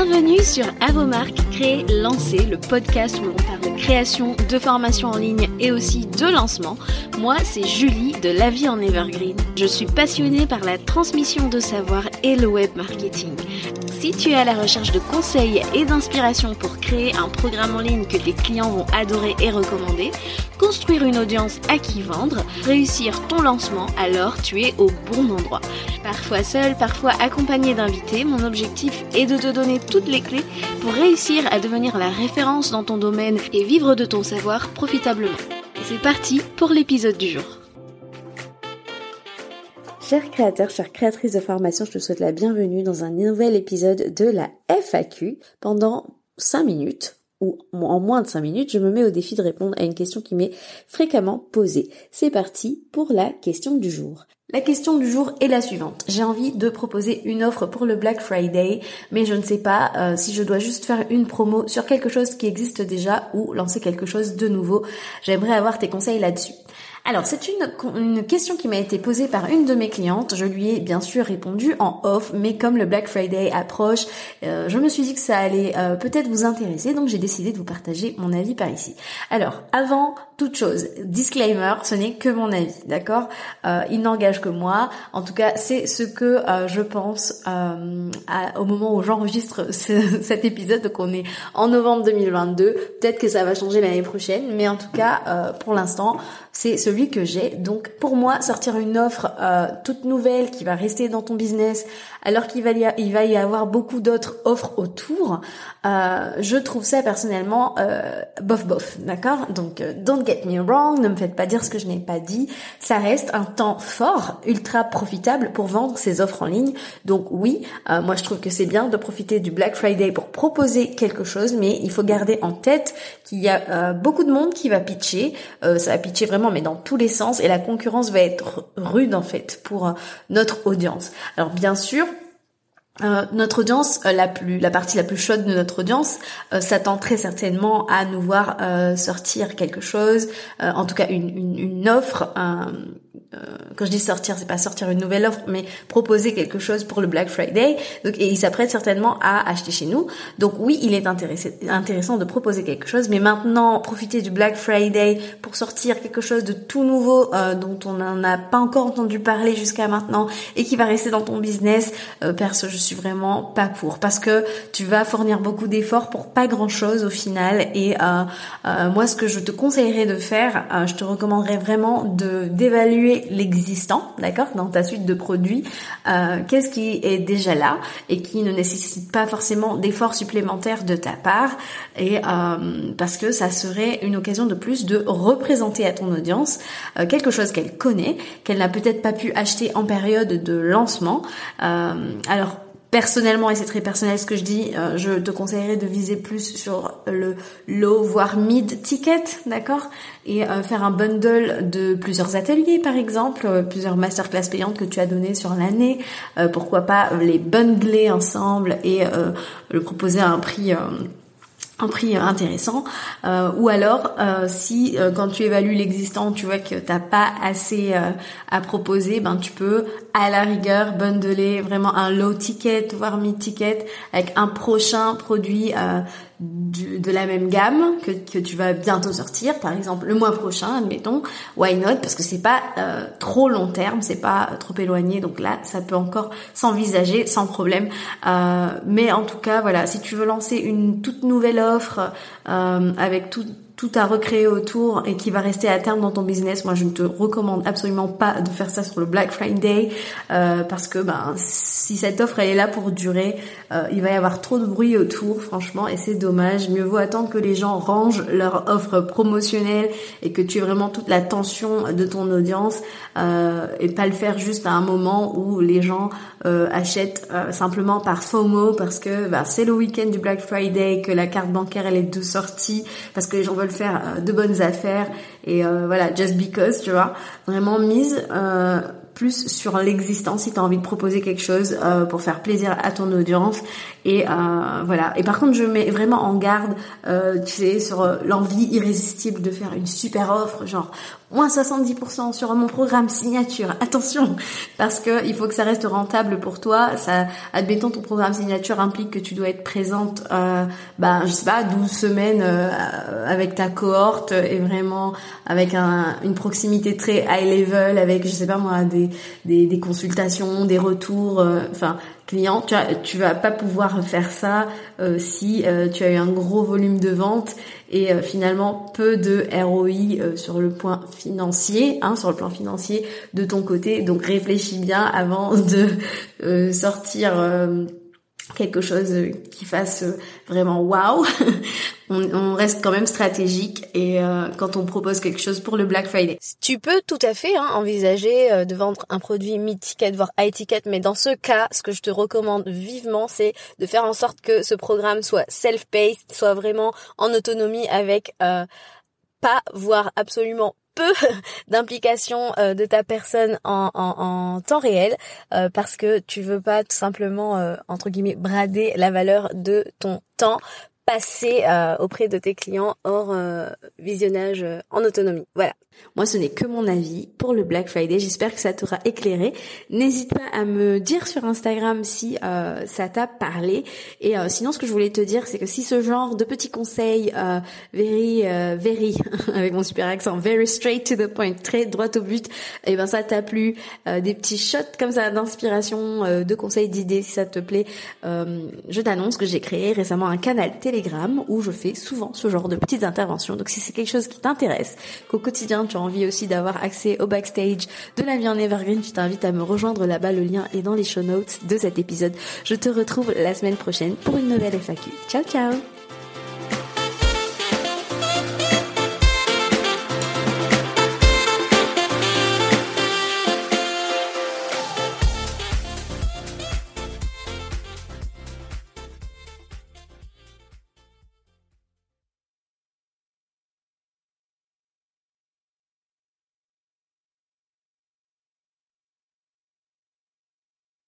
Bienvenue sur À vos marques, créer, lancer, le podcast où l'on parle de création, de formation en ligne et aussi de lancement. Moi, c'est Julie de La Vie en Evergreen. Je suis passionnée par la transmission de savoir et le web marketing. Si tu es à la recherche de conseils et d'inspiration pour créer un programme en ligne que tes clients vont adorer et recommander, construire une audience à qui vendre, réussir ton lancement, alors tu es au bon endroit. Parfois seul, parfois accompagné d'invités, mon objectif est de te donner toutes les clés pour réussir à devenir la référence dans ton domaine et vivre de ton savoir profitablement. C'est parti pour l'épisode du jour. Chers créateurs, chères créatrices de formation, je te souhaite la bienvenue dans un nouvel épisode de la FAQ. Pendant 5 minutes, ou en moins de 5 minutes, je me mets au défi de répondre à une question qui m'est fréquemment posée. C'est parti pour la question du jour. La question du jour est la suivante. J'ai envie de proposer une offre pour le Black Friday, mais je ne sais pas euh, si je dois juste faire une promo sur quelque chose qui existe déjà ou lancer quelque chose de nouveau. J'aimerais avoir tes conseils là-dessus. Alors, c'est une, question qui m'a été posée par une de mes clientes. Je lui ai bien sûr répondu en off, mais comme le Black Friday approche, euh, je me suis dit que ça allait euh, peut-être vous intéresser, donc j'ai décidé de vous partager mon avis par ici. Alors, avant toute chose, disclaimer, ce n'est que mon avis, d'accord? Euh, Il n'engage que moi. En tout cas, c'est ce que je pense au moment où j'enregistre cet épisode. Donc, on est en novembre 2022. Peut-être que ça va changer l'année prochaine, mais en tout cas, pour l'instant, c'est celui que j'ai. Donc pour moi, sortir une offre euh, toute nouvelle qui va rester dans ton business, alors qu'il va, y avoir beaucoup d'autres offres autour, euh, je trouve ça personnellement euh, bof bof, d'accord? Donc don't get me wrong, ne me faites pas dire ce que je n'ai pas dit. Ça reste un temps fort, ultra profitable pour vendre ces offres en ligne. Donc oui, moi je trouve que c'est bien de profiter du Black Friday pour proposer quelque chose, mais il faut garder en tête qu'il y a beaucoup de monde qui va pitcher. ça va pitcher vraiment mais dans tous les sens et la concurrence va être rude en fait pour euh, notre audience. Alors bien sûr, euh, notre audience, euh, la plus, la partie la plus chaude de notre audience, s'attend très certainement à nous voir sortir quelque chose, en tout cas une, une, une offre, euh, quand je dis sortir, c'est pas sortir une nouvelle offre, mais proposer quelque chose pour le Black Friday. Donc, et ils s'apprêtent certainement à acheter chez nous. Donc oui, il est intéressant de proposer quelque chose, mais maintenant profiter du Black Friday pour sortir quelque chose de tout nouveau euh, dont on n'en a pas encore entendu parler jusqu'à maintenant et qui va rester dans ton business, euh, perso, je suis vraiment pas pour, parce que tu vas fournir beaucoup d'efforts pour pas grand chose au final. Et euh, moi, ce que je te conseillerais de faire, je te recommanderais vraiment de d'évaluer l'existant, d'accord, dans ta suite de produits, euh, qu'est-ce qui est déjà là et qui ne nécessite pas forcément d'efforts supplémentaires de ta part, et euh, parce que ça serait une occasion de plus de représenter à ton audience euh, quelque chose qu'elle connaît, qu'elle n'a peut-être pas pu acheter en période de lancement. alors personnellement, et c'est très personnel ce que je dis, euh, je te conseillerais de viser plus sur le low, voire mid ticket, d'accord? Et euh, faire un bundle de plusieurs ateliers, par exemple, euh, plusieurs masterclass payantes que tu as données sur l'année. pourquoi pas les bundler ensemble et le proposer à un prix un prix intéressant. Euh, ou alors euh, si euh, quand tu évalues l'existant tu vois que t'as pas assez à proposer ben tu peux à la rigueur bundler vraiment un low ticket voire mid ticket avec un prochain produit de la même gamme que, que tu vas bientôt sortir, par exemple le mois prochain, admettons, why not? Parce que c'est pas euh, trop long terme, c'est pas trop éloigné, donc là ça peut encore s'envisager sans problème. Euh, mais en tout cas, voilà, si tu veux lancer une toute nouvelle offre euh, avec tout tout à recréer autour et qui va rester à terme dans ton business, moi je ne te recommande absolument pas de faire ça sur le Black Friday euh, parce que ben si cette offre elle est là pour durer, euh, il va y avoir trop de bruit autour franchement et c'est dommage. Mieux vaut attendre que les gens rangent leur offre promotionnelle et que tu aies vraiment toute la tension de ton audience euh, et pas le faire juste à un moment où les gens euh, achètent euh, simplement par FOMO parce que ben, c'est le week-end du Black Friday, que la carte bancaire elle est de sortie parce que les gens veulent faire euh, de bonnes affaires et euh, voilà, just because, tu vois. Vraiment mise euh, plus sur l'existence si tu as envie de proposer quelque chose euh, pour faire plaisir à ton audience. Et euh, voilà. Et par contre je mets vraiment en garde euh, tu sais sur l'envie irrésistible de faire une super offre genre moins 70% sur mon programme signature. Attention parce que il faut que ça reste rentable pour toi. Ça admettons ton programme signature implique que tu dois être présente euh, bah je sais pas 12 semaines avec ta cohorte et vraiment avec un, une proximité très high level avec je sais pas moi des des, consultations, des retours, euh, enfin clients. Tu, tu vas pas pouvoir faire ça euh, si euh, tu as eu un gros volume de vente et finalement peu de ROI sur le point financier, hein, sur le plan financier de ton côté. Donc réfléchis bien avant de sortir quelque chose qui fasse vraiment waouh. On, reste quand même stratégique et euh, quand on propose quelque chose pour le Black Friday. Tu peux tout à fait hein, envisager euh, de vendre un produit mid-ticket voire high ticket, mais dans ce cas, ce que je te recommande vivement, c'est de faire en sorte que ce programme soit self-paced, soit vraiment en autonomie avec euh, pas voire absolument peu d'implication de ta personne en, temps réel parce que tu veux pas tout simplement entre guillemets brader la valeur de ton temps passé auprès de tes clients hors visionnage en autonomie. Voilà. Moi, ce n'est que mon avis pour le Black Friday. J'espère que ça t'aura éclairé. N'hésite pas à me dire sur Instagram si euh, ça t'a parlé. Et euh, sinon, ce que je voulais te dire, c'est que si ce genre de petits conseils, euh, very, euh, very, avec mon super accent, very straight to the point, très droit au but, et eh ben ça t'a plu, des petits shots comme ça d'inspiration, de conseils, d'idées, si ça te plaît, je t'annonce que j'ai créé récemment un canal Telegram où je fais souvent ce genre de petites interventions. Donc si c'est quelque chose qui t'intéresse, qu'au quotidien tu as envie aussi d'avoir accès au backstage de la vie en Evergreen, je t'invite à me rejoindre là-bas. Le lien est dans les show notes de cet épisode. Je te retrouve la semaine prochaine pour une nouvelle FAQ. Ciao ciao